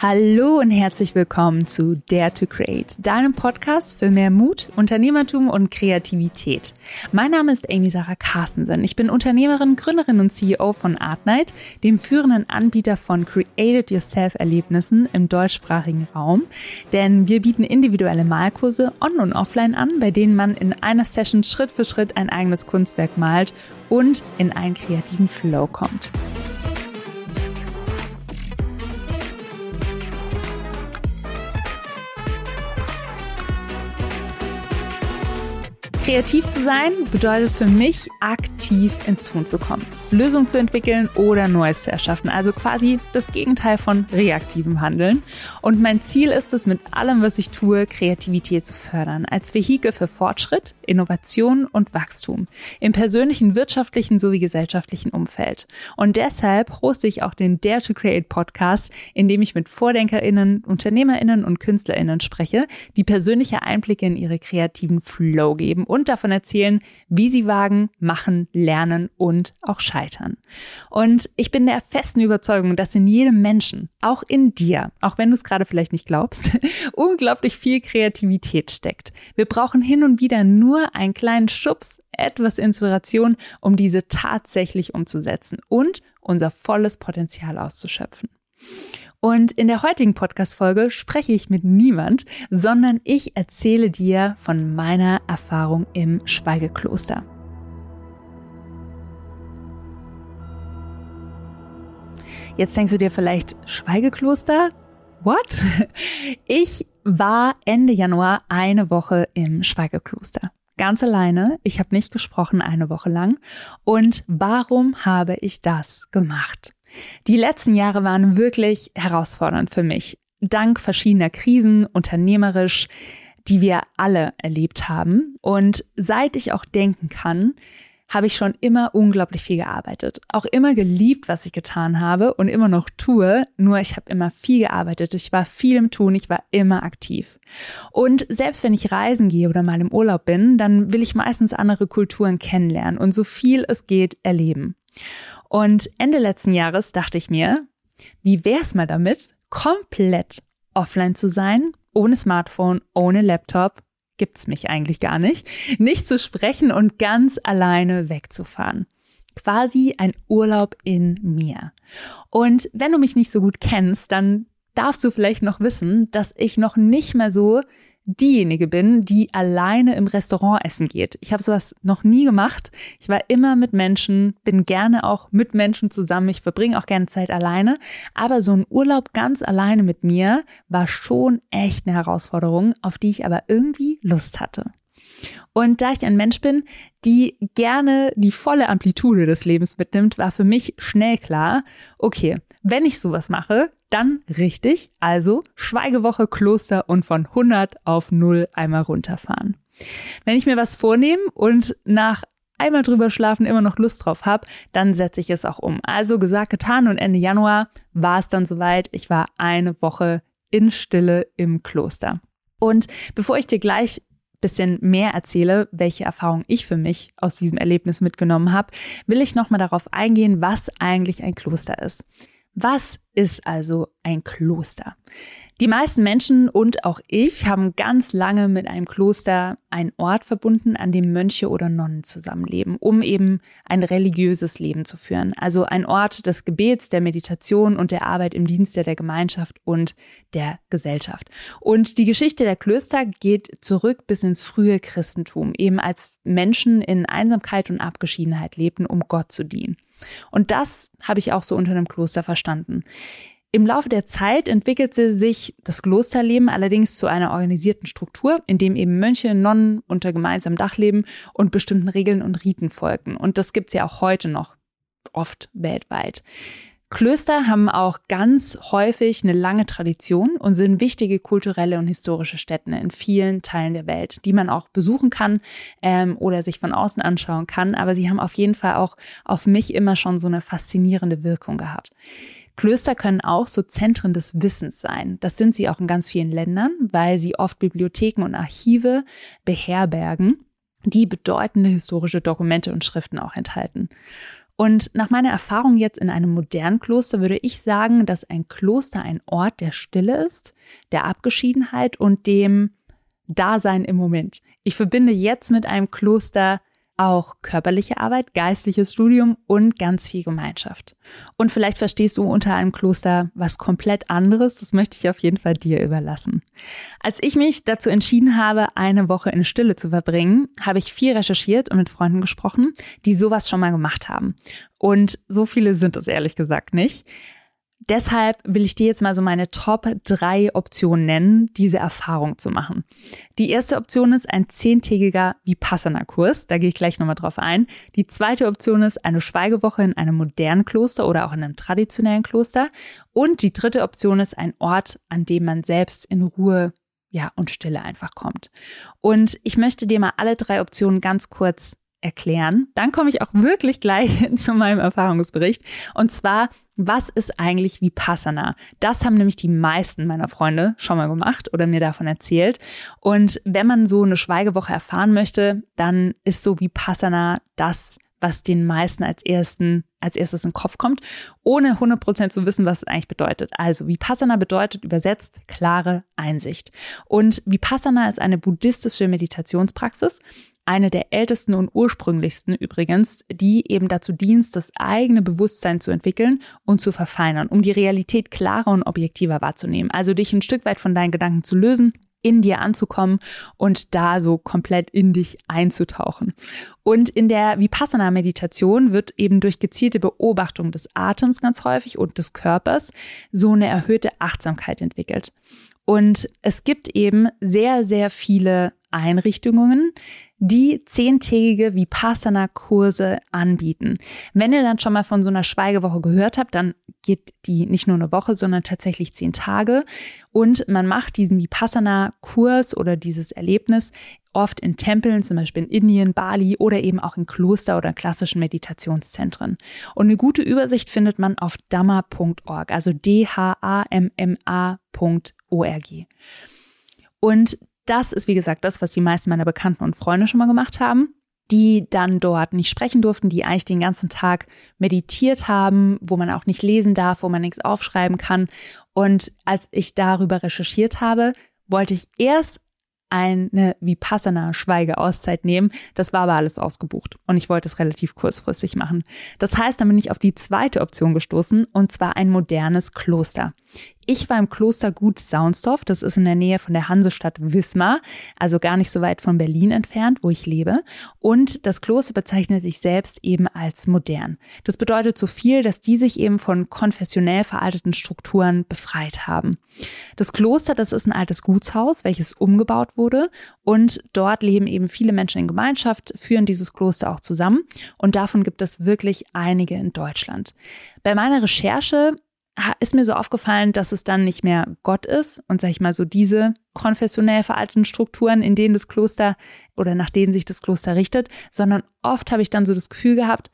Hallo und herzlich willkommen zu Dare to Create, deinem Podcast für mehr Mut, Unternehmertum und Kreativität. Mein Name ist Amy Sarah Carstensen. Ich bin Unternehmerin, Gründerin und CEO von Artnight, dem führenden Anbieter von Created Yourself Erlebnissen im deutschsprachigen Raum. Denn wir bieten individuelle Malkurse on und offline an, bei denen man in einer Session Schritt für Schritt ein eigenes Kunstwerk malt und in einen kreativen Flow kommt. Kreativ zu sein bedeutet für mich, aktiv ins Tun zu kommen, Lösungen zu entwickeln oder Neues zu erschaffen. Also quasi das Gegenteil von reaktivem Handeln. Und mein Ziel ist es, mit allem, was ich tue, Kreativität zu fördern, als Vehikel für Fortschritt, Innovation und Wachstum im persönlichen, wirtschaftlichen sowie gesellschaftlichen Umfeld. Und deshalb hoste ich auch den Dare to Create Podcast, in dem ich mit VordenkerInnen, UnternehmerInnen und KünstlerInnen spreche, die persönliche Einblicke in ihre kreativen Flow geben und davon erzählen, wie sie wagen, machen, lernen und auch scheitern. Und ich bin der festen Überzeugung, dass in jedem Menschen, auch in dir, auch wenn du es gerade vielleicht nicht glaubst, unglaublich viel Kreativität steckt. Wir brauchen hin und wieder nur einen kleinen Schubs, etwas Inspiration, um diese tatsächlich umzusetzen und unser volles Potenzial auszuschöpfen. Und in der heutigen Podcast-Folge spreche ich mit niemand, sondern ich erzähle dir von meiner Erfahrung im Schweigekloster. Jetzt denkst du dir vielleicht, Schweigekloster? What? Ich war Ende Januar eine Woche im Schweigekloster. Ganz alleine. Ich habe nicht gesprochen eine Woche lang. Und warum habe ich das gemacht? Die letzten Jahre waren wirklich herausfordernd für mich. Dank verschiedener Krisen, unternehmerisch, die wir alle erlebt haben. Und seit ich auch denken kann, habe ich schon immer unglaublich viel gearbeitet. Auch immer geliebt, was ich getan habe und immer noch tue. Nur ich habe immer viel gearbeitet. Ich war viel im Tun. Ich war immer aktiv. Und selbst wenn ich reisen gehe oder mal im Urlaub bin, dann will ich meistens andere Kulturen kennenlernen und so viel es geht erleben. Und Ende letzten Jahres dachte ich mir, wie wär's mal damit, komplett offline zu sein, ohne Smartphone, ohne Laptop, gibt's mich eigentlich gar nicht, nicht zu sprechen und ganz alleine wegzufahren. Quasi ein Urlaub in mir. Und wenn du mich nicht so gut kennst, dann darfst du vielleicht noch wissen, dass ich noch nicht mehr so diejenige bin, die alleine im Restaurant essen geht. Ich habe sowas noch nie gemacht. Ich war immer mit Menschen, bin gerne auch mit Menschen zusammen. Ich verbringe auch gerne Zeit alleine. Aber so ein Urlaub ganz alleine mit mir war schon echt eine Herausforderung, auf die ich aber irgendwie Lust hatte. Und da ich ein Mensch bin, die gerne die volle Amplitude des Lebens mitnimmt, war für mich schnell klar, okay, wenn ich sowas mache, dann richtig, also Schweigewoche, Kloster und von 100 auf 0 einmal runterfahren. Wenn ich mir was vornehme und nach einmal drüber schlafen immer noch Lust drauf habe, dann setze ich es auch um. Also gesagt, getan und Ende Januar war es dann soweit. Ich war eine Woche in Stille im Kloster. Und bevor ich dir gleich bisschen mehr erzähle, welche Erfahrung ich für mich aus diesem Erlebnis mitgenommen habe, will ich nochmal darauf eingehen, was eigentlich ein Kloster ist. Was ist also ein Kloster? Die meisten Menschen und auch ich haben ganz lange mit einem Kloster einen Ort verbunden, an dem Mönche oder Nonnen zusammenleben, um eben ein religiöses Leben zu führen. Also ein Ort des Gebets, der Meditation und der Arbeit im Dienste der Gemeinschaft und der Gesellschaft. Und die Geschichte der Klöster geht zurück bis ins frühe Christentum, eben als Menschen in Einsamkeit und Abgeschiedenheit lebten, um Gott zu dienen. Und das habe ich auch so unter einem Kloster verstanden. Im Laufe der Zeit entwickelte sich das Klosterleben allerdings zu einer organisierten Struktur, in dem eben Mönche, Nonnen unter gemeinsamem Dach leben und bestimmten Regeln und Riten folgten. Und das gibt's ja auch heute noch oft weltweit. Klöster haben auch ganz häufig eine lange Tradition und sind wichtige kulturelle und historische Stätten in vielen Teilen der Welt, die man auch besuchen kann ähm, oder sich von außen anschauen kann. Aber sie haben auf jeden Fall auch auf mich immer schon so eine faszinierende Wirkung gehabt. Klöster können auch so Zentren des Wissens sein. Das sind sie auch in ganz vielen Ländern, weil sie oft Bibliotheken und Archive beherbergen, die bedeutende historische Dokumente und Schriften auch enthalten. Und nach meiner Erfahrung jetzt in einem modernen Kloster würde ich sagen, dass ein Kloster ein Ort der Stille ist, der Abgeschiedenheit und dem Dasein im Moment. Ich verbinde jetzt mit einem Kloster auch körperliche Arbeit, geistliches Studium und ganz viel Gemeinschaft. Und vielleicht verstehst du unter einem Kloster was komplett anderes. Das möchte ich auf jeden Fall dir überlassen. Als ich mich dazu entschieden habe, eine Woche in Stille zu verbringen, habe ich viel recherchiert und mit Freunden gesprochen, die sowas schon mal gemacht haben. Und so viele sind es ehrlich gesagt nicht. Deshalb will ich dir jetzt mal so meine Top drei Optionen nennen, diese Erfahrung zu machen. Die erste Option ist ein zehntägiger Vipassana-Kurs. Da gehe ich gleich nochmal drauf ein. Die zweite Option ist eine Schweigewoche in einem modernen Kloster oder auch in einem traditionellen Kloster. Und die dritte Option ist ein Ort, an dem man selbst in Ruhe ja, und Stille einfach kommt. Und ich möchte dir mal alle drei Optionen ganz kurz erklären. Dann komme ich auch wirklich gleich zu meinem Erfahrungsbericht. Und zwar, was ist eigentlich Vipassana? Das haben nämlich die meisten meiner Freunde schon mal gemacht oder mir davon erzählt. Und wenn man so eine Schweigewoche erfahren möchte, dann ist so Vipassana das, was den meisten als ersten, als erstes in den Kopf kommt, ohne 100% zu wissen, was es eigentlich bedeutet. Also Vipassana bedeutet übersetzt klare Einsicht. Und Vipassana ist eine buddhistische Meditationspraxis eine der ältesten und ursprünglichsten übrigens, die eben dazu dient, das eigene Bewusstsein zu entwickeln und zu verfeinern, um die Realität klarer und objektiver wahrzunehmen. Also dich ein Stück weit von deinen Gedanken zu lösen in dir anzukommen und da so komplett in dich einzutauchen. Und in der Vipassana-Meditation wird eben durch gezielte Beobachtung des Atems ganz häufig und des Körpers so eine erhöhte Achtsamkeit entwickelt. Und es gibt eben sehr, sehr viele Einrichtungen, die zehntägige Vipassana-Kurse anbieten. Wenn ihr dann schon mal von so einer Schweigewoche gehört habt, dann geht die nicht nur eine Woche, sondern tatsächlich zehn Tage. Und man macht diesen Vipassana-Kurs oder dieses Erlebnis oft in Tempeln, zum Beispiel in Indien, Bali oder eben auch in Kloster oder klassischen Meditationszentren. Und eine gute Übersicht findet man auf dhamma.org, also d-h-a-m-m-a.org. Und das ist, wie gesagt, das, was die meisten meiner Bekannten und Freunde schon mal gemacht haben, die dann dort nicht sprechen durften, die eigentlich den ganzen Tag meditiert haben, wo man auch nicht lesen darf, wo man nichts aufschreiben kann. Und als ich darüber recherchiert habe, wollte ich erst eine Vipassana Schweigeauszeit nehmen. Das war aber alles ausgebucht und ich wollte es relativ kurzfristig machen. Das heißt, dann bin ich auf die zweite Option gestoßen und zwar ein modernes Kloster. Ich war im Kloster Gut Saunsdorf, das ist in der Nähe von der Hansestadt Wismar, also gar nicht so weit von Berlin entfernt, wo ich lebe. Und das Kloster bezeichnet sich selbst eben als modern. Das bedeutet so viel, dass die sich eben von konfessionell veralteten Strukturen befreit haben. Das Kloster, das ist ein altes Gutshaus, welches umgebaut wurde und dort leben eben viele Menschen in Gemeinschaft, führen dieses Kloster auch zusammen und davon gibt es wirklich einige in Deutschland. Bei meiner Recherche ist mir so aufgefallen, dass es dann nicht mehr Gott ist und sag ich mal so diese konfessionell veralteten Strukturen, in denen das Kloster oder nach denen sich das Kloster richtet, sondern oft habe ich dann so das Gefühl gehabt,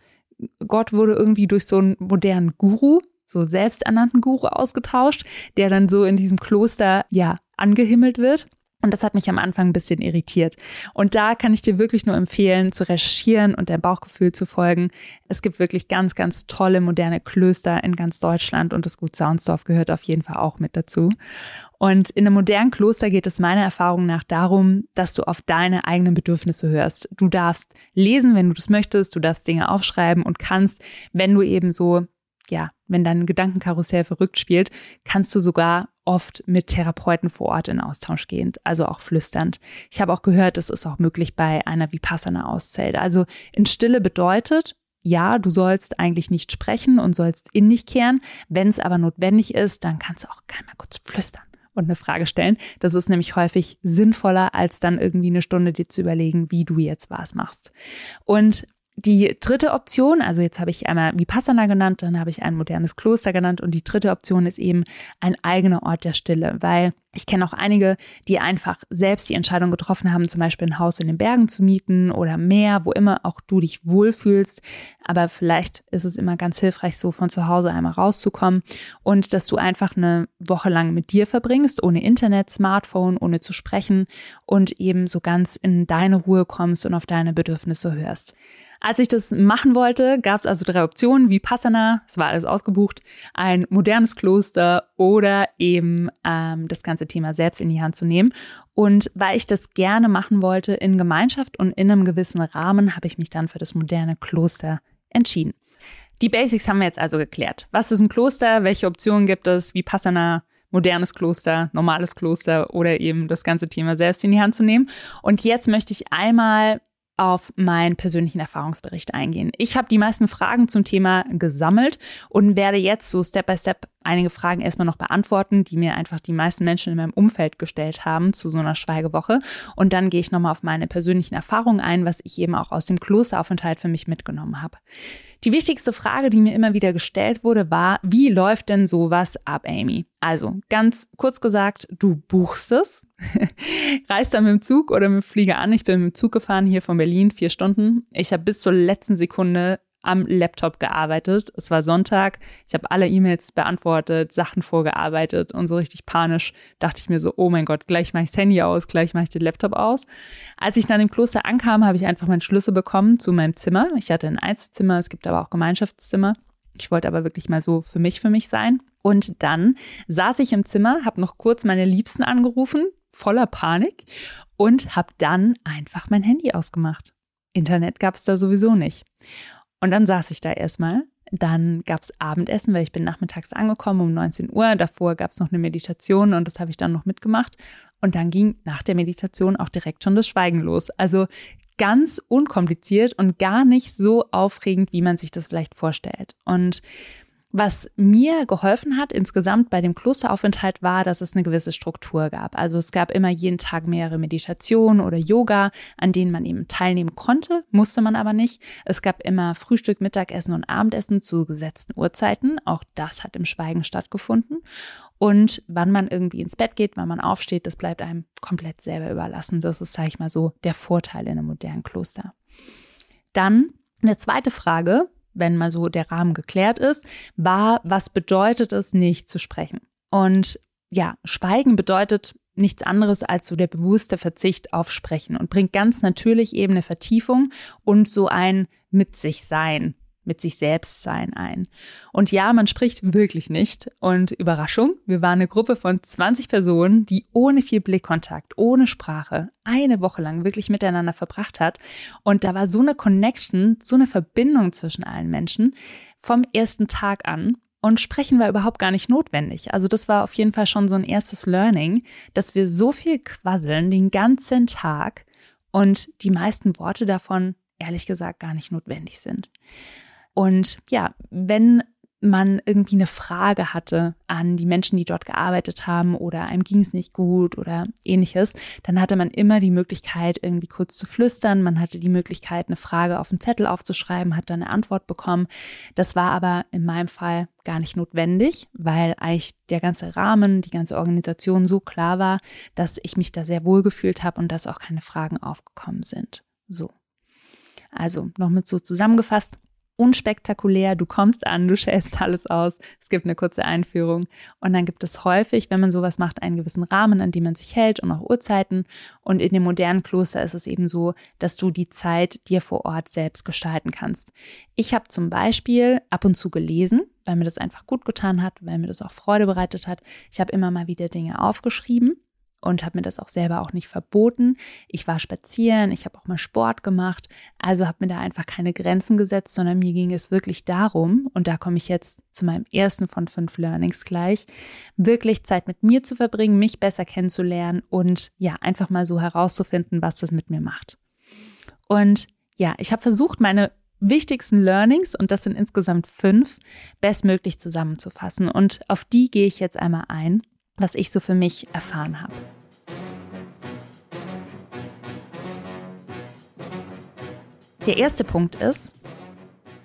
Gott wurde irgendwie durch so einen modernen Guru, so selbsternannten Guru ausgetauscht, der dann so in diesem Kloster ja angehimmelt wird. Und das hat mich am Anfang ein bisschen irritiert. Und da kann ich dir wirklich nur empfehlen, zu recherchieren und dein Bauchgefühl zu folgen. Es gibt wirklich ganz, ganz tolle moderne Klöster in ganz Deutschland und das Gut Saunsdorf gehört auf jeden Fall auch mit dazu. Und in einem modernen Kloster geht es meiner Erfahrung nach darum, dass du auf deine eigenen Bedürfnisse hörst. Du darfst lesen, wenn du das möchtest, du darfst Dinge aufschreiben und kannst, wenn du eben so ja, wenn dein Gedankenkarussell verrückt spielt, kannst du sogar oft mit Therapeuten vor Ort in Austausch gehen, also auch flüsternd. Ich habe auch gehört, es ist auch möglich bei einer Vipassana-Auszeit. Also in Stille bedeutet, ja, du sollst eigentlich nicht sprechen und sollst in dich kehren. Wenn es aber notwendig ist, dann kannst du auch gerne mal kurz flüstern und eine Frage stellen. Das ist nämlich häufig sinnvoller, als dann irgendwie eine Stunde dir zu überlegen, wie du jetzt was machst. Und die dritte Option, also jetzt habe ich einmal Vipassana genannt, dann habe ich ein modernes Kloster genannt und die dritte Option ist eben ein eigener Ort der Stille, weil ich kenne auch einige, die einfach selbst die Entscheidung getroffen haben, zum Beispiel ein Haus in den Bergen zu mieten oder mehr, wo immer auch du dich wohlfühlst. Aber vielleicht ist es immer ganz hilfreich, so von zu Hause einmal rauszukommen und dass du einfach eine Woche lang mit dir verbringst, ohne Internet, Smartphone, ohne zu sprechen und eben so ganz in deine Ruhe kommst und auf deine Bedürfnisse hörst. Als ich das machen wollte, gab es also drei Optionen, wie Passana, es war alles ausgebucht, ein modernes Kloster oder eben ähm, das ganze Thema selbst in die Hand zu nehmen. Und weil ich das gerne machen wollte in Gemeinschaft und in einem gewissen Rahmen, habe ich mich dann für das moderne Kloster entschieden. Die Basics haben wir jetzt also geklärt. Was ist ein Kloster? Welche Optionen gibt es? Wie Passana? modernes Kloster, normales Kloster oder eben das ganze Thema selbst in die Hand zu nehmen. Und jetzt möchte ich einmal auf meinen persönlichen Erfahrungsbericht eingehen. Ich habe die meisten Fragen zum Thema gesammelt und werde jetzt so Step by Step einige Fragen erstmal noch beantworten, die mir einfach die meisten Menschen in meinem Umfeld gestellt haben zu so einer Schweigewoche. Und dann gehe ich nochmal auf meine persönlichen Erfahrungen ein, was ich eben auch aus dem Klosteraufenthalt für mich mitgenommen habe. Die wichtigste Frage, die mir immer wieder gestellt wurde, war, wie läuft denn sowas ab, Amy? Also, ganz kurz gesagt, du buchst es, reist dann mit dem Zug oder mit dem Flieger an. Ich bin mit dem Zug gefahren hier von Berlin, vier Stunden. Ich habe bis zur letzten Sekunde am Laptop gearbeitet. Es war Sonntag. Ich habe alle E-Mails beantwortet, Sachen vorgearbeitet und so richtig panisch dachte ich mir so, oh mein Gott, gleich mache ich das Handy aus, gleich mache ich den Laptop aus. Als ich dann im Kloster ankam, habe ich einfach meinen Schlüssel bekommen zu meinem Zimmer. Ich hatte ein Einzelzimmer, es gibt aber auch Gemeinschaftszimmer. Ich wollte aber wirklich mal so für mich, für mich sein. Und dann saß ich im Zimmer, habe noch kurz meine Liebsten angerufen, voller Panik und habe dann einfach mein Handy ausgemacht. Internet gab es da sowieso nicht. Und dann saß ich da erstmal. Dann gab es Abendessen, weil ich bin nachmittags angekommen um 19 Uhr. Davor gab es noch eine Meditation und das habe ich dann noch mitgemacht. Und dann ging nach der Meditation auch direkt schon das Schweigen los. Also ganz unkompliziert und gar nicht so aufregend, wie man sich das vielleicht vorstellt. Und was mir geholfen hat insgesamt bei dem Klosteraufenthalt war, dass es eine gewisse Struktur gab. Also es gab immer jeden Tag mehrere Meditationen oder Yoga, an denen man eben teilnehmen konnte, musste man aber nicht. Es gab immer Frühstück, Mittagessen und Abendessen zu gesetzten Uhrzeiten. Auch das hat im Schweigen stattgefunden. Und wann man irgendwie ins Bett geht, wann man aufsteht, das bleibt einem komplett selber überlassen. Das ist, sage ich mal so, der Vorteil in einem modernen Kloster. Dann eine zweite Frage, wenn mal so der Rahmen geklärt ist, war, was bedeutet es, nicht zu sprechen? Und ja, Schweigen bedeutet nichts anderes als so der bewusste Verzicht auf Sprechen und bringt ganz natürlich eben eine Vertiefung und so ein mit sich sein mit sich selbst sein ein. Und ja, man spricht wirklich nicht. Und Überraschung, wir waren eine Gruppe von 20 Personen, die ohne viel Blickkontakt, ohne Sprache, eine Woche lang wirklich miteinander verbracht hat. Und da war so eine Connection, so eine Verbindung zwischen allen Menschen vom ersten Tag an. Und sprechen war überhaupt gar nicht notwendig. Also das war auf jeden Fall schon so ein erstes Learning, dass wir so viel quasseln den ganzen Tag und die meisten Worte davon ehrlich gesagt gar nicht notwendig sind. Und ja, wenn man irgendwie eine Frage hatte an die Menschen, die dort gearbeitet haben oder einem ging es nicht gut oder ähnliches, dann hatte man immer die Möglichkeit, irgendwie kurz zu flüstern. Man hatte die Möglichkeit, eine Frage auf einen Zettel aufzuschreiben, hat dann eine Antwort bekommen. Das war aber in meinem Fall gar nicht notwendig, weil eigentlich der ganze Rahmen, die ganze Organisation so klar war, dass ich mich da sehr wohl gefühlt habe und dass auch keine Fragen aufgekommen sind. So. Also, noch mit so zusammengefasst unspektakulär, du kommst an, du schälst alles aus, es gibt eine kurze Einführung. Und dann gibt es häufig, wenn man sowas macht, einen gewissen Rahmen, an dem man sich hält und auch Uhrzeiten. Und in dem modernen Kloster ist es eben so, dass du die Zeit dir vor Ort selbst gestalten kannst. Ich habe zum Beispiel ab und zu gelesen, weil mir das einfach gut getan hat, weil mir das auch Freude bereitet hat. Ich habe immer mal wieder Dinge aufgeschrieben und habe mir das auch selber auch nicht verboten. Ich war spazieren, ich habe auch mal Sport gemacht, also habe mir da einfach keine Grenzen gesetzt, sondern mir ging es wirklich darum, und da komme ich jetzt zu meinem ersten von fünf Learnings gleich, wirklich Zeit mit mir zu verbringen, mich besser kennenzulernen und ja, einfach mal so herauszufinden, was das mit mir macht. Und ja, ich habe versucht, meine wichtigsten Learnings, und das sind insgesamt fünf, bestmöglich zusammenzufassen. Und auf die gehe ich jetzt einmal ein was ich so für mich erfahren habe. Der erste Punkt ist,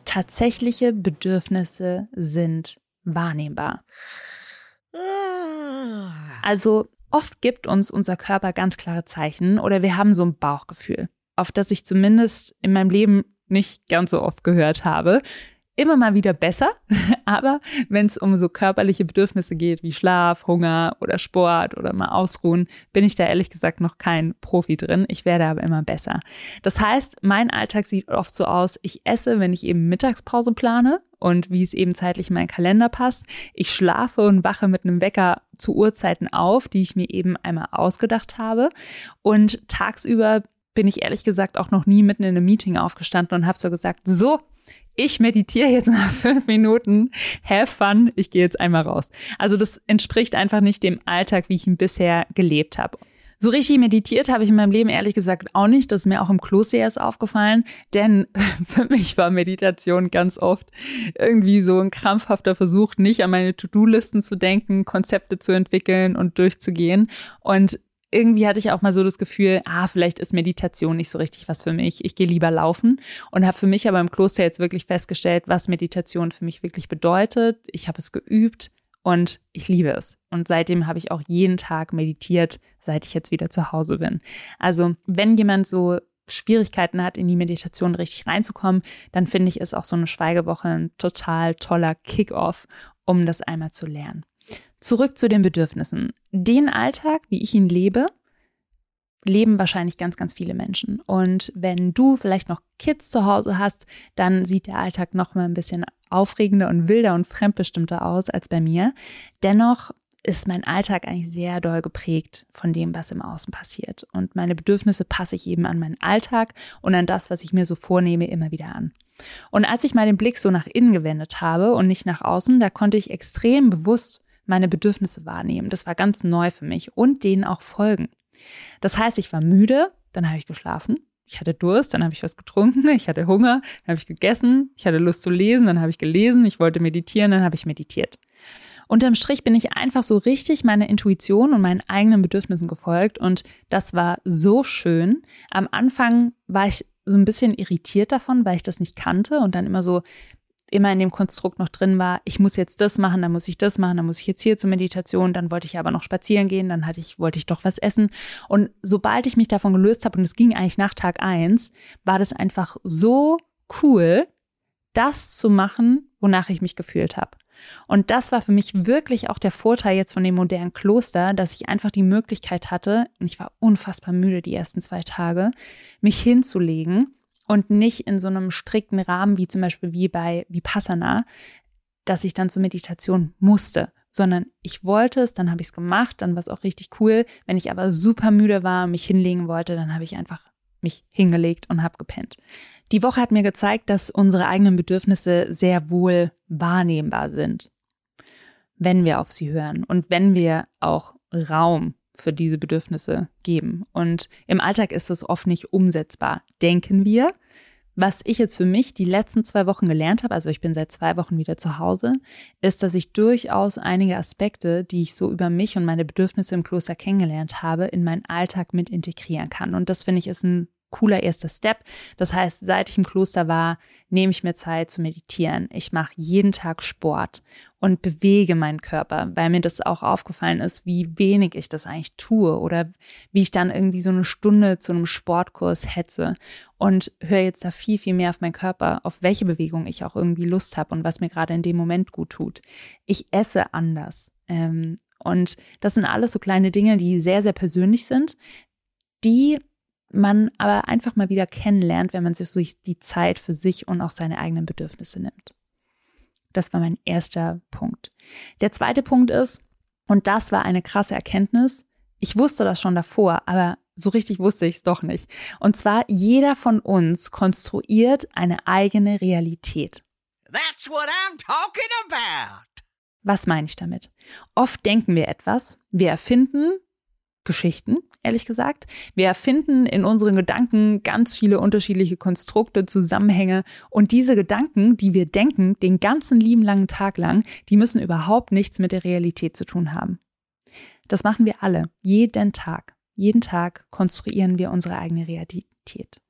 tatsächliche Bedürfnisse sind wahrnehmbar. Also oft gibt uns unser Körper ganz klare Zeichen oder wir haben so ein Bauchgefühl, auf das ich zumindest in meinem Leben nicht ganz so oft gehört habe. Immer mal wieder besser, aber wenn es um so körperliche Bedürfnisse geht wie Schlaf, Hunger oder Sport oder mal ausruhen, bin ich da ehrlich gesagt noch kein Profi drin. Ich werde aber immer besser. Das heißt, mein Alltag sieht oft so aus, ich esse, wenn ich eben Mittagspause plane und wie es eben zeitlich in meinen Kalender passt. Ich schlafe und wache mit einem Wecker zu Uhrzeiten auf, die ich mir eben einmal ausgedacht habe und tagsüber bin ich ehrlich gesagt auch noch nie mitten in einem Meeting aufgestanden und habe so gesagt, so, ich meditiere jetzt nach fünf Minuten, have fun, ich gehe jetzt einmal raus. Also das entspricht einfach nicht dem Alltag, wie ich ihn bisher gelebt habe. So richtig meditiert habe ich in meinem Leben ehrlich gesagt auch nicht. Das ist mir auch im Kloster erst aufgefallen, denn für mich war Meditation ganz oft irgendwie so ein krampfhafter Versuch, nicht an meine To-Do-Listen zu denken, Konzepte zu entwickeln und durchzugehen. Und irgendwie hatte ich auch mal so das Gefühl, ah, vielleicht ist Meditation nicht so richtig was für mich. Ich gehe lieber laufen und habe für mich aber im Kloster jetzt wirklich festgestellt, was Meditation für mich wirklich bedeutet. Ich habe es geübt und ich liebe es. Und seitdem habe ich auch jeden Tag meditiert, seit ich jetzt wieder zu Hause bin. Also, wenn jemand so Schwierigkeiten hat, in die Meditation richtig reinzukommen, dann finde ich, ist auch so eine Schweigewoche ein total toller Kick-off, um das einmal zu lernen. Zurück zu den Bedürfnissen. Den Alltag, wie ich ihn lebe, leben wahrscheinlich ganz, ganz viele Menschen. Und wenn du vielleicht noch Kids zu Hause hast, dann sieht der Alltag noch mal ein bisschen aufregender und wilder und fremdbestimmter aus als bei mir. Dennoch ist mein Alltag eigentlich sehr doll geprägt von dem, was im Außen passiert. Und meine Bedürfnisse passe ich eben an meinen Alltag und an das, was ich mir so vornehme, immer wieder an. Und als ich mal den Blick so nach innen gewendet habe und nicht nach außen, da konnte ich extrem bewusst meine Bedürfnisse wahrnehmen. Das war ganz neu für mich und denen auch folgen. Das heißt, ich war müde, dann habe ich geschlafen. Ich hatte Durst, dann habe ich was getrunken. Ich hatte Hunger, dann habe ich gegessen. Ich hatte Lust zu lesen, dann habe ich gelesen. Ich wollte meditieren, dann habe ich meditiert. Unterm Strich bin ich einfach so richtig meiner Intuition und meinen eigenen Bedürfnissen gefolgt und das war so schön. Am Anfang war ich so ein bisschen irritiert davon, weil ich das nicht kannte und dann immer so immer in dem Konstrukt noch drin war, ich muss jetzt das machen, dann muss ich das machen, dann muss ich jetzt hier zur Meditation, dann wollte ich aber noch spazieren gehen, dann hatte ich, wollte ich doch was essen. Und sobald ich mich davon gelöst habe, und es ging eigentlich nach Tag eins, war das einfach so cool, das zu machen, wonach ich mich gefühlt habe. Und das war für mich wirklich auch der Vorteil jetzt von dem modernen Kloster, dass ich einfach die Möglichkeit hatte, und ich war unfassbar müde die ersten zwei Tage, mich hinzulegen und nicht in so einem strikten Rahmen wie zum Beispiel wie bei Vipassana, dass ich dann zur Meditation musste, sondern ich wollte es, dann habe ich es gemacht, dann war es auch richtig cool. Wenn ich aber super müde war und mich hinlegen wollte, dann habe ich einfach mich hingelegt und habe gepennt. Die Woche hat mir gezeigt, dass unsere eigenen Bedürfnisse sehr wohl wahrnehmbar sind, wenn wir auf sie hören und wenn wir auch Raum für diese Bedürfnisse geben. Und im Alltag ist es oft nicht umsetzbar, denken wir. Was ich jetzt für mich die letzten zwei Wochen gelernt habe, also ich bin seit zwei Wochen wieder zu Hause, ist, dass ich durchaus einige Aspekte, die ich so über mich und meine Bedürfnisse im Kloster kennengelernt habe, in meinen Alltag mit integrieren kann. Und das finde ich ist ein cooler erster Step. Das heißt, seit ich im Kloster war, nehme ich mir Zeit zu meditieren. Ich mache jeden Tag Sport und bewege meinen Körper, weil mir das auch aufgefallen ist, wie wenig ich das eigentlich tue oder wie ich dann irgendwie so eine Stunde zu einem Sportkurs hetze und höre jetzt da viel, viel mehr auf meinen Körper, auf welche Bewegung ich auch irgendwie Lust habe und was mir gerade in dem Moment gut tut. Ich esse anders. Ähm, und das sind alles so kleine Dinge, die sehr, sehr persönlich sind, die man aber einfach mal wieder kennenlernt, wenn man sich so die Zeit für sich und auch seine eigenen Bedürfnisse nimmt. Das war mein erster Punkt. Der zweite Punkt ist, und das war eine krasse Erkenntnis, ich wusste das schon davor, aber so richtig wusste ich es doch nicht. Und zwar, jeder von uns konstruiert eine eigene Realität. That's what I'm talking about. Was meine ich damit? Oft denken wir etwas, wir erfinden, Geschichten, ehrlich gesagt. Wir erfinden in unseren Gedanken ganz viele unterschiedliche Konstrukte, Zusammenhänge und diese Gedanken, die wir denken, den ganzen lieben langen Tag lang, die müssen überhaupt nichts mit der Realität zu tun haben. Das machen wir alle, jeden Tag. Jeden Tag konstruieren wir unsere eigene Realität.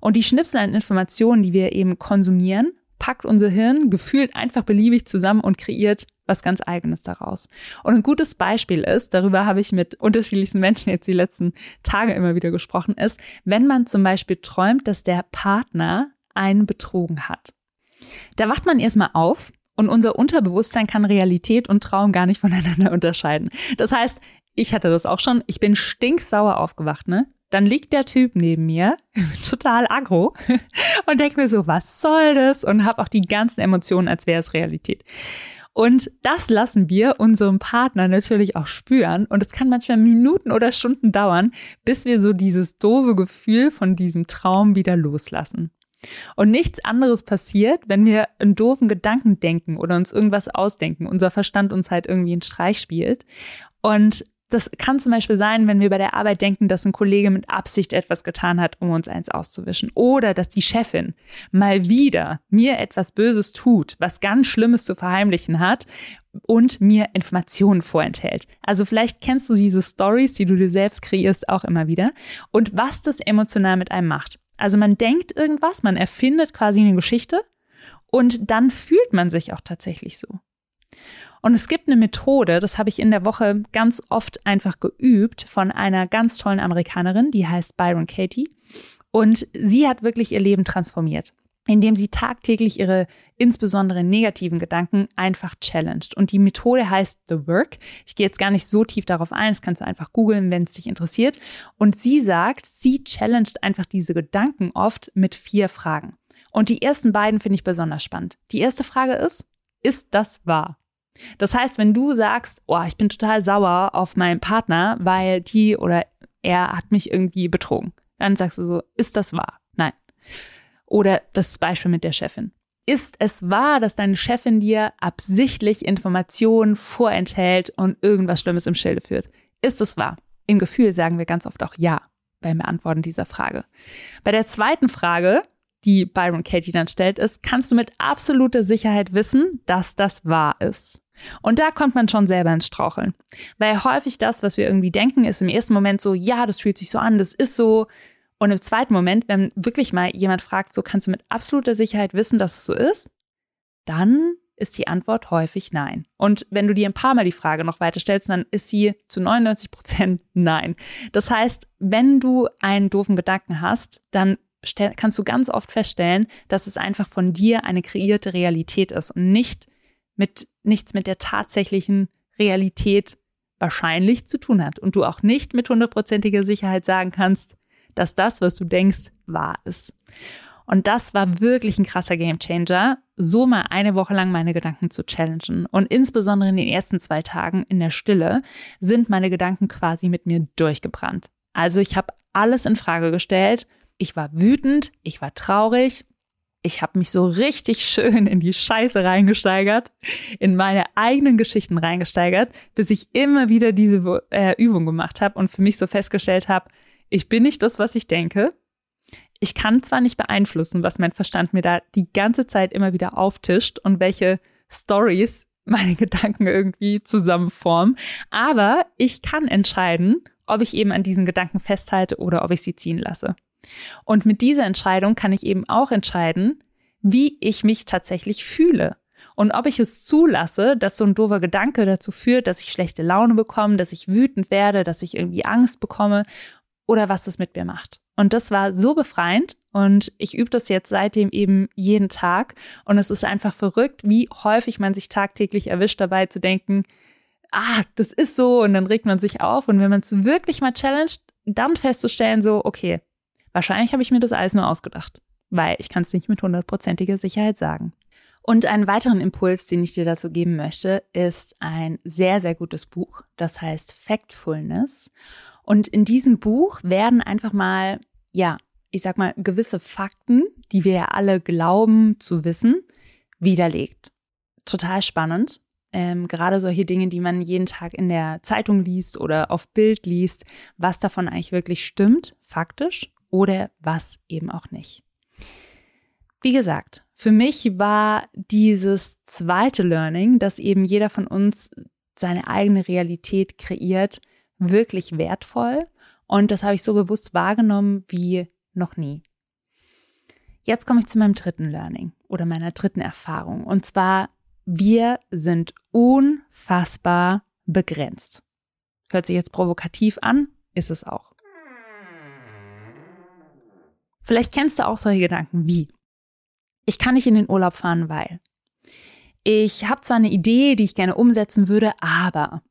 Und die Schnipsel an Informationen, die wir eben konsumieren, packt unser Hirn gefühlt einfach beliebig zusammen und kreiert was ganz eigenes daraus. Und ein gutes Beispiel ist, darüber habe ich mit unterschiedlichsten Menschen jetzt die letzten Tage immer wieder gesprochen, ist, wenn man zum Beispiel träumt, dass der Partner einen betrogen hat. Da wacht man erstmal auf und unser Unterbewusstsein kann Realität und Traum gar nicht voneinander unterscheiden. Das heißt, ich hatte das auch schon, ich bin stinksauer aufgewacht, ne? Dann liegt der Typ neben mir, total aggro, und denkt mir so, was soll das? Und habe auch die ganzen Emotionen, als wäre es Realität. Und das lassen wir unserem Partner natürlich auch spüren. Und es kann manchmal Minuten oder Stunden dauern, bis wir so dieses doofe Gefühl von diesem Traum wieder loslassen. Und nichts anderes passiert, wenn wir einen doofen Gedanken denken oder uns irgendwas ausdenken, unser Verstand uns halt irgendwie einen Streich spielt. Und das kann zum Beispiel sein, wenn wir bei der Arbeit denken, dass ein Kollege mit Absicht etwas getan hat, um uns eins auszuwischen. Oder dass die Chefin mal wieder mir etwas Böses tut, was ganz Schlimmes zu verheimlichen hat und mir Informationen vorenthält. Also vielleicht kennst du diese Stories, die du dir selbst kreierst, auch immer wieder. Und was das emotional mit einem macht. Also man denkt irgendwas, man erfindet quasi eine Geschichte und dann fühlt man sich auch tatsächlich so. Und es gibt eine Methode, das habe ich in der Woche ganz oft einfach geübt von einer ganz tollen Amerikanerin, die heißt Byron Katie. Und sie hat wirklich ihr Leben transformiert, indem sie tagtäglich ihre insbesondere negativen Gedanken einfach challenged. Und die Methode heißt The Work. Ich gehe jetzt gar nicht so tief darauf ein, das kannst du einfach googeln, wenn es dich interessiert. Und sie sagt, sie challenged einfach diese Gedanken oft mit vier Fragen. Und die ersten beiden finde ich besonders spannend. Die erste Frage ist, ist das wahr? Das heißt, wenn du sagst, oh, ich bin total sauer auf meinen Partner, weil die oder er hat mich irgendwie betrogen, dann sagst du so, ist das wahr? Nein. Oder das Beispiel mit der Chefin. Ist es wahr, dass deine Chefin dir absichtlich Informationen vorenthält und irgendwas Schlimmes im Schilde führt? Ist es wahr? Im Gefühl sagen wir ganz oft auch ja beim Beantworten dieser Frage. Bei der zweiten Frage die Byron Katie dann stellt, ist, kannst du mit absoluter Sicherheit wissen, dass das wahr ist. Und da kommt man schon selber ins Straucheln. Weil häufig das, was wir irgendwie denken, ist im ersten Moment so, ja, das fühlt sich so an, das ist so. Und im zweiten Moment, wenn wirklich mal jemand fragt, so kannst du mit absoluter Sicherheit wissen, dass es so ist, dann ist die Antwort häufig nein. Und wenn du dir ein paar Mal die Frage noch weiter stellst, dann ist sie zu 99 Prozent nein. Das heißt, wenn du einen doofen Gedanken hast, dann kannst du ganz oft feststellen, dass es einfach von dir eine kreierte Realität ist und nicht mit, nichts mit der tatsächlichen Realität wahrscheinlich zu tun hat und du auch nicht mit hundertprozentiger Sicherheit sagen kannst, dass das, was du denkst, wahr ist. Und das war wirklich ein krasser Gamechanger, so mal eine Woche lang meine Gedanken zu challengen. Und insbesondere in den ersten zwei Tagen in der Stille sind meine Gedanken quasi mit mir durchgebrannt. Also ich habe alles in Frage gestellt ich war wütend, ich war traurig, ich habe mich so richtig schön in die Scheiße reingesteigert, in meine eigenen Geschichten reingesteigert, bis ich immer wieder diese äh, Übung gemacht habe und für mich so festgestellt habe, ich bin nicht das, was ich denke. Ich kann zwar nicht beeinflussen, was mein Verstand mir da die ganze Zeit immer wieder auftischt und welche Stories meine Gedanken irgendwie zusammenformen, aber ich kann entscheiden, ob ich eben an diesen Gedanken festhalte oder ob ich sie ziehen lasse. Und mit dieser Entscheidung kann ich eben auch entscheiden, wie ich mich tatsächlich fühle. Und ob ich es zulasse, dass so ein doofer Gedanke dazu führt, dass ich schlechte Laune bekomme, dass ich wütend werde, dass ich irgendwie Angst bekomme oder was das mit mir macht. Und das war so befreiend und ich übe das jetzt seitdem eben jeden Tag. Und es ist einfach verrückt, wie häufig man sich tagtäglich erwischt dabei zu denken, ah, das ist so und dann regt man sich auf. Und wenn man es wirklich mal challenged, dann festzustellen, so, okay, Wahrscheinlich habe ich mir das alles nur ausgedacht, weil ich kann es nicht mit hundertprozentiger Sicherheit sagen. Und einen weiteren Impuls, den ich dir dazu geben möchte, ist ein sehr, sehr gutes Buch. Das heißt Factfulness. Und in diesem Buch werden einfach mal, ja, ich sag mal, gewisse Fakten, die wir ja alle glauben zu wissen, widerlegt. Total spannend. Ähm, gerade solche Dinge, die man jeden Tag in der Zeitung liest oder auf Bild liest, was davon eigentlich wirklich stimmt, faktisch oder was eben auch nicht. Wie gesagt, für mich war dieses zweite Learning, dass eben jeder von uns seine eigene Realität kreiert, wirklich wertvoll. Und das habe ich so bewusst wahrgenommen wie noch nie. Jetzt komme ich zu meinem dritten Learning oder meiner dritten Erfahrung. Und zwar, wir sind unfassbar begrenzt. Hört sich jetzt provokativ an, ist es auch. Vielleicht kennst du auch solche Gedanken wie, ich kann nicht in den Urlaub fahren, weil ich habe zwar eine Idee, die ich gerne umsetzen würde, aber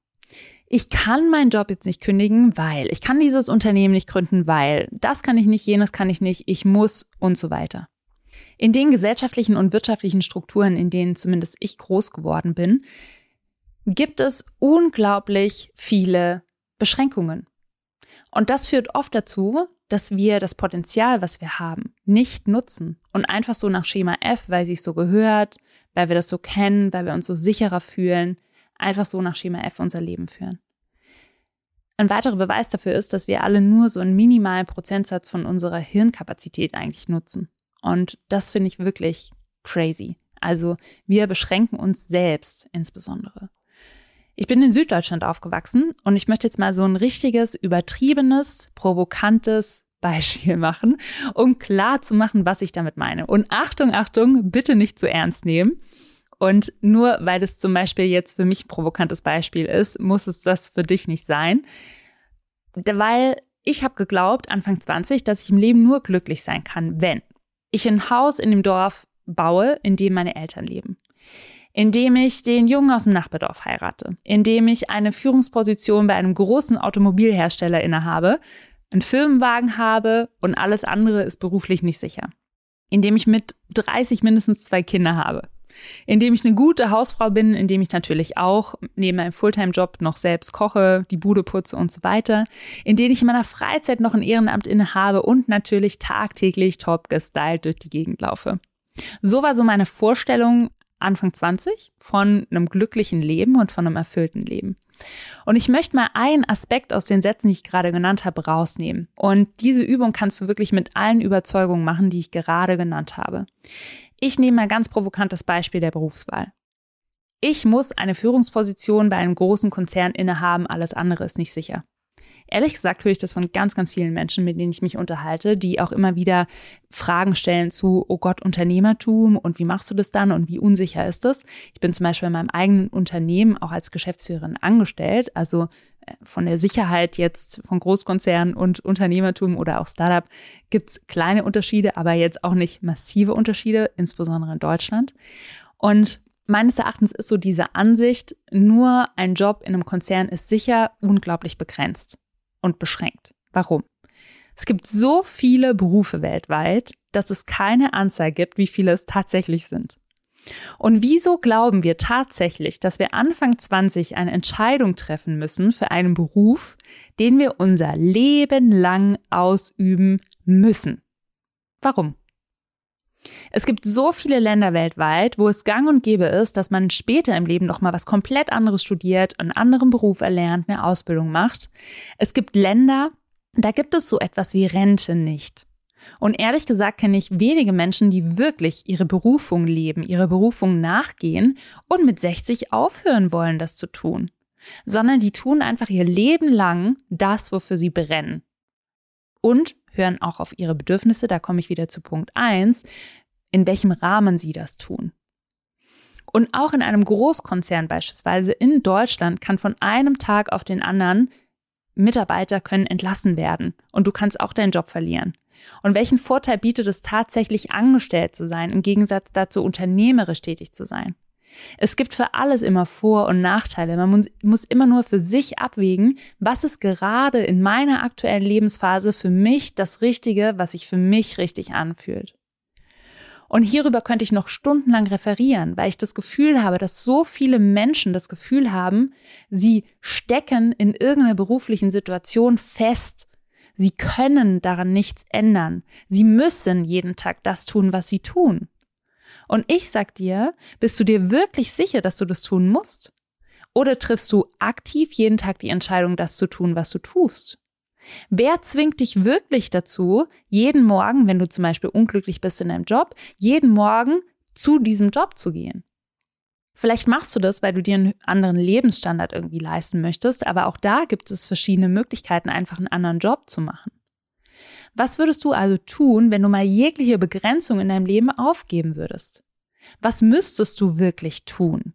ich kann meinen Job jetzt nicht kündigen, weil ich kann dieses Unternehmen nicht gründen, weil das kann ich nicht, jenes kann ich nicht, ich muss und so weiter. In den gesellschaftlichen und wirtschaftlichen Strukturen, in denen zumindest ich groß geworden bin, gibt es unglaublich viele Beschränkungen. Und das führt oft dazu, dass wir das Potenzial, was wir haben, nicht nutzen und einfach so nach Schema F, weil sie es so gehört, weil wir das so kennen, weil wir uns so sicherer fühlen, einfach so nach Schema F unser Leben führen. Ein weiterer Beweis dafür ist, dass wir alle nur so einen minimalen Prozentsatz von unserer Hirnkapazität eigentlich nutzen. Und das finde ich wirklich crazy. Also wir beschränken uns selbst insbesondere. Ich bin in Süddeutschland aufgewachsen und ich möchte jetzt mal so ein richtiges, übertriebenes, provokantes Beispiel machen, um klar zu machen, was ich damit meine. Und Achtung, Achtung, bitte nicht zu ernst nehmen. Und nur weil es zum Beispiel jetzt für mich ein provokantes Beispiel ist, muss es das für dich nicht sein. Weil ich habe geglaubt, Anfang 20, dass ich im Leben nur glücklich sein kann, wenn ich ein Haus in dem Dorf baue, in dem meine Eltern leben. Indem ich den Jungen aus dem Nachbardorf heirate. Indem ich eine Führungsposition bei einem großen Automobilhersteller innehabe, einen Firmenwagen habe und alles andere ist beruflich nicht sicher. Indem ich mit 30 mindestens zwei Kinder habe indem ich eine gute Hausfrau bin, indem ich natürlich auch neben meinem Fulltime-Job noch selbst koche, die Bude putze und so weiter, indem ich in meiner Freizeit noch ein Ehrenamt innehabe und natürlich tagtäglich top gestylt durch die Gegend laufe. So war so meine Vorstellung Anfang 20 von einem glücklichen Leben und von einem erfüllten Leben. Und ich möchte mal einen Aspekt aus den Sätzen, die ich gerade genannt habe, rausnehmen. Und diese Übung kannst du wirklich mit allen Überzeugungen machen, die ich gerade genannt habe. Ich nehme mal ganz provokantes Beispiel der Berufswahl. Ich muss eine Führungsposition bei einem großen Konzern innehaben, alles andere ist nicht sicher. Ehrlich gesagt höre ich das von ganz, ganz vielen Menschen, mit denen ich mich unterhalte, die auch immer wieder Fragen stellen zu, oh Gott, Unternehmertum und wie machst du das dann und wie unsicher ist das? Ich bin zum Beispiel in meinem eigenen Unternehmen auch als Geschäftsführerin angestellt, also von der Sicherheit jetzt von Großkonzernen und Unternehmertum oder auch Startup gibt es kleine Unterschiede, aber jetzt auch nicht massive Unterschiede, insbesondere in Deutschland. Und meines Erachtens ist so diese Ansicht, nur ein Job in einem Konzern ist sicher unglaublich begrenzt und beschränkt. Warum? Es gibt so viele Berufe weltweit, dass es keine Anzahl gibt, wie viele es tatsächlich sind. Und wieso glauben wir tatsächlich, dass wir Anfang 20 eine Entscheidung treffen müssen für einen Beruf, den wir unser Leben lang ausüben müssen? Warum? Es gibt so viele Länder weltweit, wo es gang und gäbe ist, dass man später im Leben noch mal was komplett anderes studiert, einen anderen Beruf erlernt, eine Ausbildung macht. Es gibt Länder, da gibt es so etwas wie Rente nicht. Und ehrlich gesagt kenne ich wenige Menschen, die wirklich ihre Berufung leben, ihre Berufung nachgehen und mit 60 aufhören wollen, das zu tun. Sondern die tun einfach ihr Leben lang das, wofür sie brennen. Und hören auch auf ihre Bedürfnisse, da komme ich wieder zu Punkt 1, in welchem Rahmen sie das tun. Und auch in einem Großkonzern beispielsweise in Deutschland kann von einem Tag auf den anderen Mitarbeiter können entlassen werden und du kannst auch deinen Job verlieren. Und welchen Vorteil bietet es tatsächlich, angestellt zu sein, im Gegensatz dazu unternehmerisch tätig zu sein? Es gibt für alles immer Vor- und Nachteile. Man muss immer nur für sich abwägen, was ist gerade in meiner aktuellen Lebensphase für mich das Richtige, was sich für mich richtig anfühlt. Und hierüber könnte ich noch stundenlang referieren, weil ich das Gefühl habe, dass so viele Menschen das Gefühl haben, sie stecken in irgendeiner beruflichen Situation fest Sie können daran nichts ändern. Sie müssen jeden Tag das tun, was sie tun. Und ich sag dir, bist du dir wirklich sicher, dass du das tun musst? Oder triffst du aktiv jeden Tag die Entscheidung, das zu tun, was du tust? Wer zwingt dich wirklich dazu, jeden Morgen, wenn du zum Beispiel unglücklich bist in deinem Job, jeden Morgen zu diesem Job zu gehen? Vielleicht machst du das, weil du dir einen anderen Lebensstandard irgendwie leisten möchtest, aber auch da gibt es verschiedene Möglichkeiten, einfach einen anderen Job zu machen. Was würdest du also tun, wenn du mal jegliche Begrenzung in deinem Leben aufgeben würdest? Was müsstest du wirklich tun?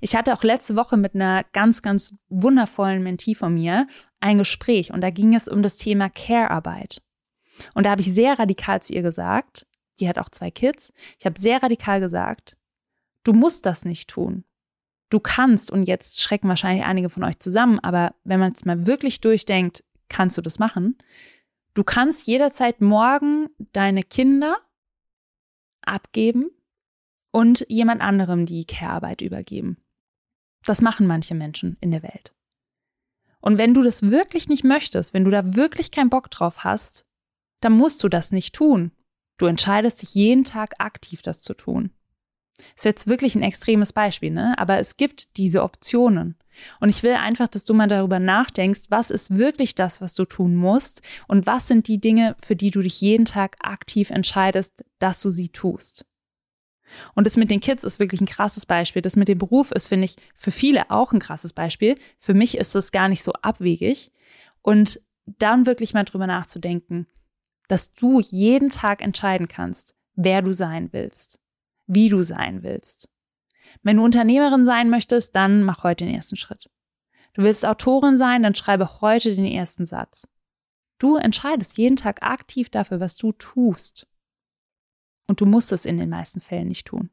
Ich hatte auch letzte Woche mit einer ganz, ganz wundervollen Mentee von mir ein Gespräch und da ging es um das Thema Care-Arbeit. Und da habe ich sehr radikal zu ihr gesagt, die hat auch zwei Kids. Ich habe sehr radikal gesagt, du musst das nicht tun. Du kannst, und jetzt schrecken wahrscheinlich einige von euch zusammen, aber wenn man es mal wirklich durchdenkt, kannst du das machen. Du kannst jederzeit morgen deine Kinder abgeben und jemand anderem die Care-Arbeit übergeben. Das machen manche Menschen in der Welt. Und wenn du das wirklich nicht möchtest, wenn du da wirklich keinen Bock drauf hast, dann musst du das nicht tun. Du entscheidest dich jeden Tag aktiv, das zu tun. Ist jetzt wirklich ein extremes Beispiel, ne? Aber es gibt diese Optionen. Und ich will einfach, dass du mal darüber nachdenkst, was ist wirklich das, was du tun musst und was sind die Dinge, für die du dich jeden Tag aktiv entscheidest, dass du sie tust. Und das mit den Kids ist wirklich ein krasses Beispiel. Das mit dem Beruf ist, finde ich, für viele auch ein krasses Beispiel. Für mich ist es gar nicht so abwegig. Und dann wirklich mal drüber nachzudenken, dass du jeden Tag entscheiden kannst, wer du sein willst, wie du sein willst. Wenn du Unternehmerin sein möchtest, dann mach heute den ersten Schritt. Du willst Autorin sein, dann schreibe heute den ersten Satz. Du entscheidest jeden Tag aktiv dafür, was du tust. Und du musst es in den meisten Fällen nicht tun.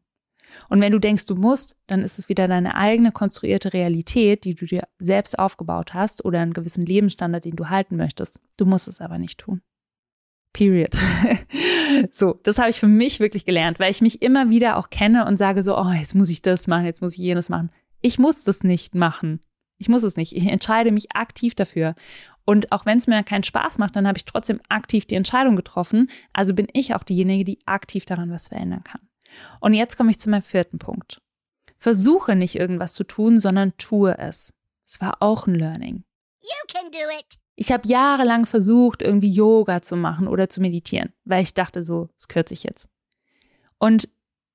Und wenn du denkst, du musst, dann ist es wieder deine eigene konstruierte Realität, die du dir selbst aufgebaut hast oder einen gewissen Lebensstandard, den du halten möchtest. Du musst es aber nicht tun. Period. so, das habe ich für mich wirklich gelernt, weil ich mich immer wieder auch kenne und sage so, oh, jetzt muss ich das machen, jetzt muss ich jenes machen. Ich muss das nicht machen. Ich muss es nicht. Ich entscheide mich aktiv dafür. Und auch wenn es mir keinen Spaß macht, dann habe ich trotzdem aktiv die Entscheidung getroffen. Also bin ich auch diejenige, die aktiv daran was verändern kann. Und jetzt komme ich zu meinem vierten Punkt. Versuche nicht irgendwas zu tun, sondern tue es. Es war auch ein Learning. You can do it. Ich habe jahrelang versucht, irgendwie Yoga zu machen oder zu meditieren, weil ich dachte so, es kürze ich jetzt. Und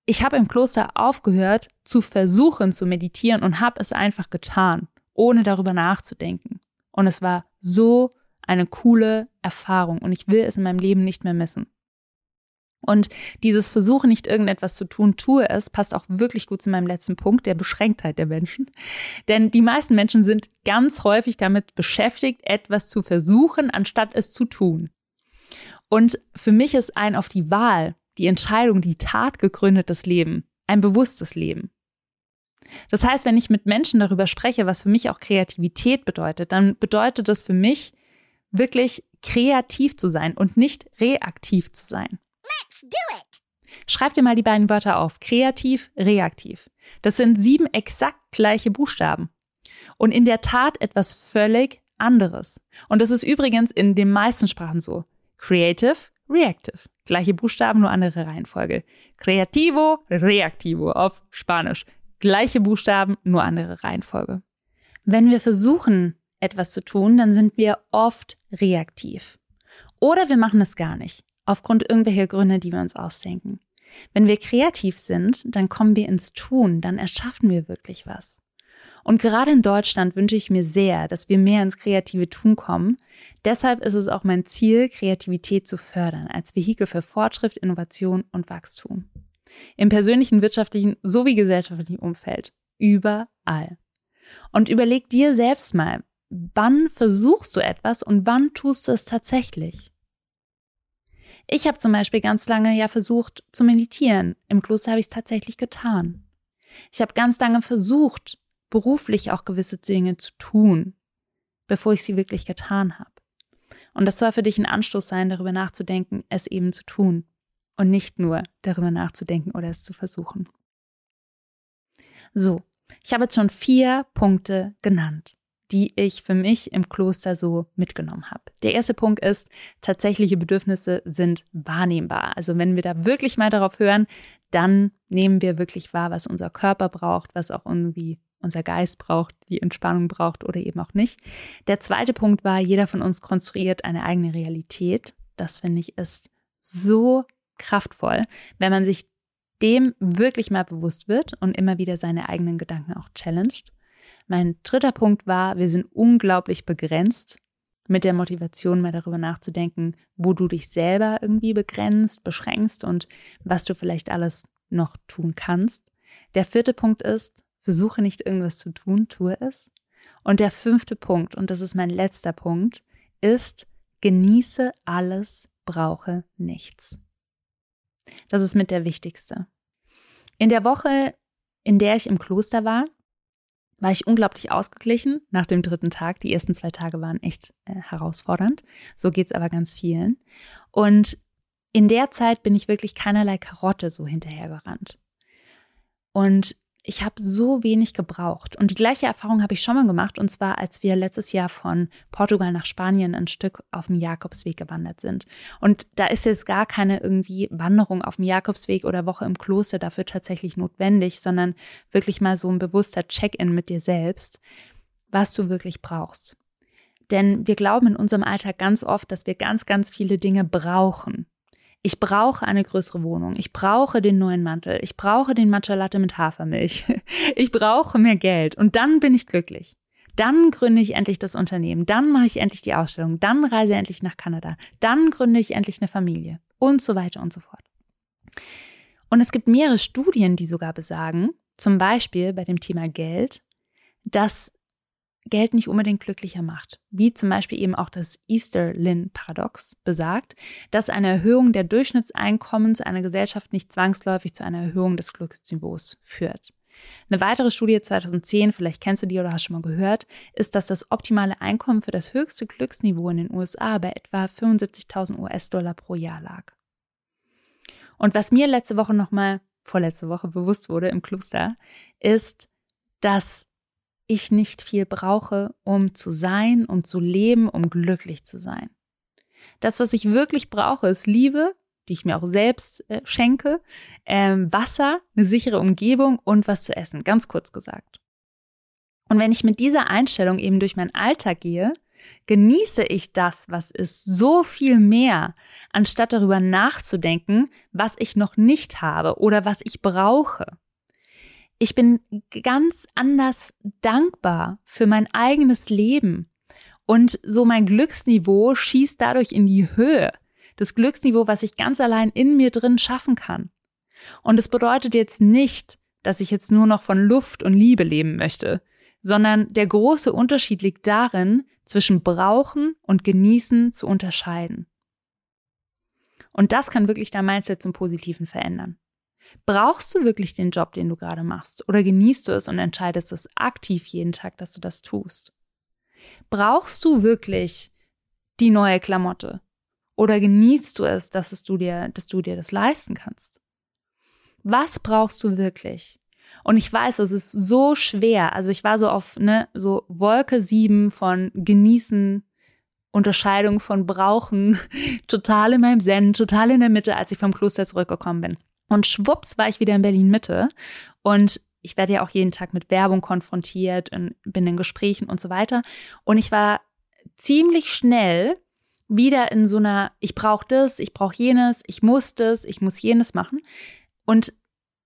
ich habe im Kloster aufgehört zu versuchen zu meditieren und habe es einfach getan, ohne darüber nachzudenken. Und es war so eine coole Erfahrung und ich will es in meinem Leben nicht mehr missen. Und dieses Versuchen, nicht irgendetwas zu tun, tue es, passt auch wirklich gut zu meinem letzten Punkt, der Beschränktheit der Menschen. Denn die meisten Menschen sind ganz häufig damit beschäftigt, etwas zu versuchen, anstatt es zu tun. Und für mich ist ein auf die Wahl, die Entscheidung, die Tat gegründetes Leben, ein bewusstes Leben. Das heißt, wenn ich mit Menschen darüber spreche, was für mich auch Kreativität bedeutet, dann bedeutet das für mich wirklich kreativ zu sein und nicht reaktiv zu sein. Let's do it! Schreib dir mal die beiden Wörter auf. Kreativ, reaktiv. Das sind sieben exakt gleiche Buchstaben. Und in der Tat etwas völlig anderes. Und das ist übrigens in den meisten Sprachen so. Creative, reactive. Gleiche Buchstaben, nur andere Reihenfolge. Creativo, reactivo auf Spanisch. Gleiche Buchstaben, nur andere Reihenfolge. Wenn wir versuchen, etwas zu tun, dann sind wir oft reaktiv. Oder wir machen es gar nicht aufgrund irgendwelcher Gründe, die wir uns ausdenken. Wenn wir kreativ sind, dann kommen wir ins Tun, dann erschaffen wir wirklich was. Und gerade in Deutschland wünsche ich mir sehr, dass wir mehr ins kreative Tun kommen. Deshalb ist es auch mein Ziel, Kreativität zu fördern als Vehikel für Fortschritt, Innovation und Wachstum. Im persönlichen, wirtschaftlichen sowie gesellschaftlichen Umfeld. Überall. Und überleg dir selbst mal, wann versuchst du etwas und wann tust du es tatsächlich? Ich habe zum Beispiel ganz lange ja versucht zu meditieren. Im Kloster habe ich es tatsächlich getan. Ich habe ganz lange versucht, beruflich auch gewisse Dinge zu tun, bevor ich sie wirklich getan habe. Und das soll für dich ein Anstoß sein, darüber nachzudenken, es eben zu tun und nicht nur darüber nachzudenken oder es zu versuchen. So, ich habe jetzt schon vier Punkte genannt die ich für mich im Kloster so mitgenommen habe. Der erste Punkt ist, tatsächliche Bedürfnisse sind wahrnehmbar. Also wenn wir da wirklich mal darauf hören, dann nehmen wir wirklich wahr, was unser Körper braucht, was auch irgendwie unser Geist braucht, die Entspannung braucht oder eben auch nicht. Der zweite Punkt war, jeder von uns konstruiert eine eigene Realität. Das finde ich ist so kraftvoll, wenn man sich dem wirklich mal bewusst wird und immer wieder seine eigenen Gedanken auch challenged. Mein dritter Punkt war, wir sind unglaublich begrenzt mit der Motivation, mal darüber nachzudenken, wo du dich selber irgendwie begrenzt, beschränkst und was du vielleicht alles noch tun kannst. Der vierte Punkt ist, versuche nicht irgendwas zu tun, tue es. Und der fünfte Punkt, und das ist mein letzter Punkt, ist, genieße alles, brauche nichts. Das ist mit der wichtigste. In der Woche, in der ich im Kloster war, war ich unglaublich ausgeglichen nach dem dritten Tag. Die ersten zwei Tage waren echt äh, herausfordernd. So geht's aber ganz vielen. Und in der Zeit bin ich wirklich keinerlei Karotte so hinterhergerannt. Und ich habe so wenig gebraucht. Und die gleiche Erfahrung habe ich schon mal gemacht, und zwar als wir letztes Jahr von Portugal nach Spanien ein Stück auf dem Jakobsweg gewandert sind. Und da ist jetzt gar keine irgendwie Wanderung auf dem Jakobsweg oder Woche im Kloster dafür tatsächlich notwendig, sondern wirklich mal so ein bewusster Check-in mit dir selbst, was du wirklich brauchst. Denn wir glauben in unserem Alltag ganz oft, dass wir ganz, ganz viele Dinge brauchen. Ich brauche eine größere Wohnung. Ich brauche den neuen Mantel. Ich brauche den Matcha Latte mit Hafermilch. Ich brauche mehr Geld. Und dann bin ich glücklich. Dann gründe ich endlich das Unternehmen. Dann mache ich endlich die Ausstellung. Dann reise ich endlich nach Kanada. Dann gründe ich endlich eine Familie. Und so weiter und so fort. Und es gibt mehrere Studien, die sogar besagen, zum Beispiel bei dem Thema Geld, dass Geld nicht unbedingt glücklicher macht, wie zum Beispiel eben auch das Easterlin-Paradox besagt, dass eine Erhöhung der Durchschnittseinkommens einer Gesellschaft nicht zwangsläufig zu einer Erhöhung des Glücksniveaus führt. Eine weitere Studie 2010, vielleicht kennst du die oder hast schon mal gehört, ist, dass das optimale Einkommen für das höchste Glücksniveau in den USA bei etwa 75.000 US-Dollar pro Jahr lag. Und was mir letzte Woche nochmal, vorletzte Woche bewusst wurde im Kloster, ist, dass ich nicht viel brauche, um zu sein, um zu leben, um glücklich zu sein. Das, was ich wirklich brauche, ist Liebe, die ich mir auch selbst äh, schenke, ähm, Wasser, eine sichere Umgebung und was zu essen, ganz kurz gesagt. Und wenn ich mit dieser Einstellung eben durch meinen Alltag gehe, genieße ich das, was ist, so viel mehr, anstatt darüber nachzudenken, was ich noch nicht habe oder was ich brauche ich bin ganz anders dankbar für mein eigenes Leben. Und so mein Glücksniveau schießt dadurch in die Höhe. Das Glücksniveau, was ich ganz allein in mir drin schaffen kann. Und es bedeutet jetzt nicht, dass ich jetzt nur noch von Luft und Liebe leben möchte, sondern der große Unterschied liegt darin, zwischen brauchen und genießen zu unterscheiden. Und das kann wirklich dein Mindset zum Positiven verändern. Brauchst du wirklich den Job, den du gerade machst? Oder genießt du es und entscheidest es aktiv jeden Tag, dass du das tust? Brauchst du wirklich die neue Klamotte? Oder genießt du es, dass es du dir, dass du dir das leisten kannst? Was brauchst du wirklich? Und ich weiß, es ist so schwer. Also ich war so auf, ne, so Wolke sieben von genießen, Unterscheidung von brauchen, total in meinem Zen, total in der Mitte, als ich vom Kloster zurückgekommen bin. Und schwupps war ich wieder in Berlin Mitte. Und ich werde ja auch jeden Tag mit Werbung konfrontiert und bin in Gesprächen und so weiter. Und ich war ziemlich schnell wieder in so einer, ich brauche das, ich brauche jenes, ich muss das, ich muss jenes machen. Und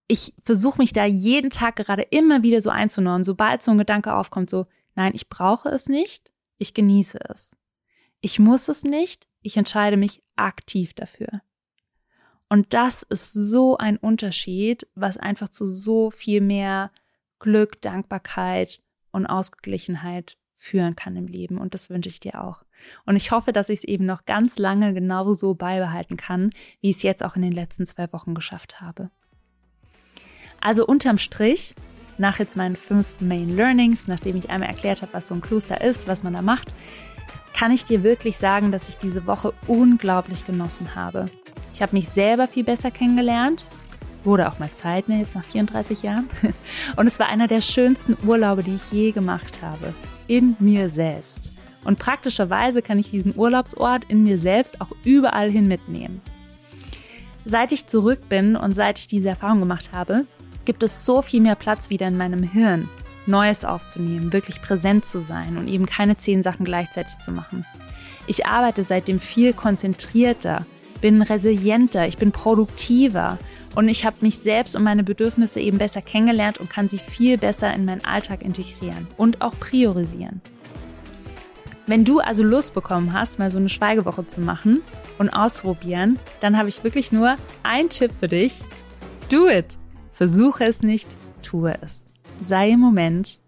ich versuche mich da jeden Tag gerade immer wieder so einzuneuen. Sobald so ein Gedanke aufkommt, so, nein, ich brauche es nicht, ich genieße es. Ich muss es nicht, ich entscheide mich aktiv dafür. Und das ist so ein Unterschied, was einfach zu so viel mehr Glück, Dankbarkeit und Ausgeglichenheit führen kann im Leben. Und das wünsche ich dir auch. Und ich hoffe, dass ich es eben noch ganz lange genauso beibehalten kann, wie ich es jetzt auch in den letzten zwei Wochen geschafft habe. Also unterm Strich, nach jetzt meinen fünf Main Learnings, nachdem ich einmal erklärt habe, was so ein Kloster ist, was man da macht, kann ich dir wirklich sagen, dass ich diese Woche unglaublich genossen habe. Ich habe mich selber viel besser kennengelernt. Wurde auch mal Zeit, ne, jetzt nach 34 Jahren. Und es war einer der schönsten Urlaube, die ich je gemacht habe. In mir selbst. Und praktischerweise kann ich diesen Urlaubsort in mir selbst auch überall hin mitnehmen. Seit ich zurück bin und seit ich diese Erfahrung gemacht habe, gibt es so viel mehr Platz wieder in meinem Hirn, Neues aufzunehmen, wirklich präsent zu sein und eben keine zehn Sachen gleichzeitig zu machen. Ich arbeite seitdem viel konzentrierter, bin resilienter, ich bin produktiver und ich habe mich selbst und meine Bedürfnisse eben besser kennengelernt und kann sie viel besser in meinen Alltag integrieren und auch priorisieren. Wenn du also Lust bekommen hast, mal so eine Schweigewoche zu machen und ausprobieren, dann habe ich wirklich nur einen Tipp für dich. Do it! Versuche es nicht, tue es. Sei im Moment,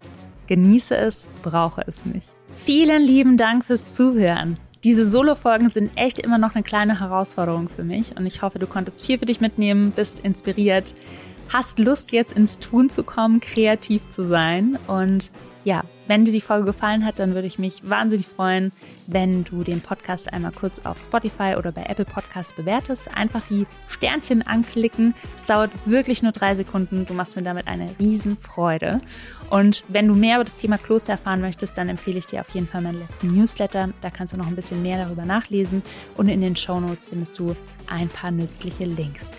genieße es, brauche es nicht. Vielen lieben Dank fürs Zuhören. Diese Solo-Folgen sind echt immer noch eine kleine Herausforderung für mich und ich hoffe, du konntest viel für dich mitnehmen, bist inspiriert, hast Lust jetzt ins Tun zu kommen, kreativ zu sein und ja, wenn dir die Folge gefallen hat, dann würde ich mich wahnsinnig freuen, wenn du den Podcast einmal kurz auf Spotify oder bei Apple Podcasts bewertest. Einfach die Sternchen anklicken. Es dauert wirklich nur drei Sekunden. Du machst mir damit eine Riesenfreude. Und wenn du mehr über das Thema Kloster erfahren möchtest, dann empfehle ich dir auf jeden Fall meinen letzten Newsletter. Da kannst du noch ein bisschen mehr darüber nachlesen. Und in den Show Notes findest du ein paar nützliche Links.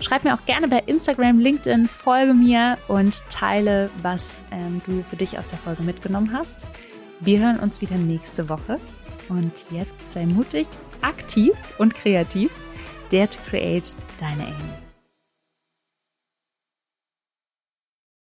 Schreib mir auch gerne bei Instagram, LinkedIn, folge mir und teile, was ähm, du für dich aus der Folge mitgenommen hast. Wir hören uns wieder nächste Woche. Und jetzt sei mutig, aktiv und kreativ. Dare to create deine Amy.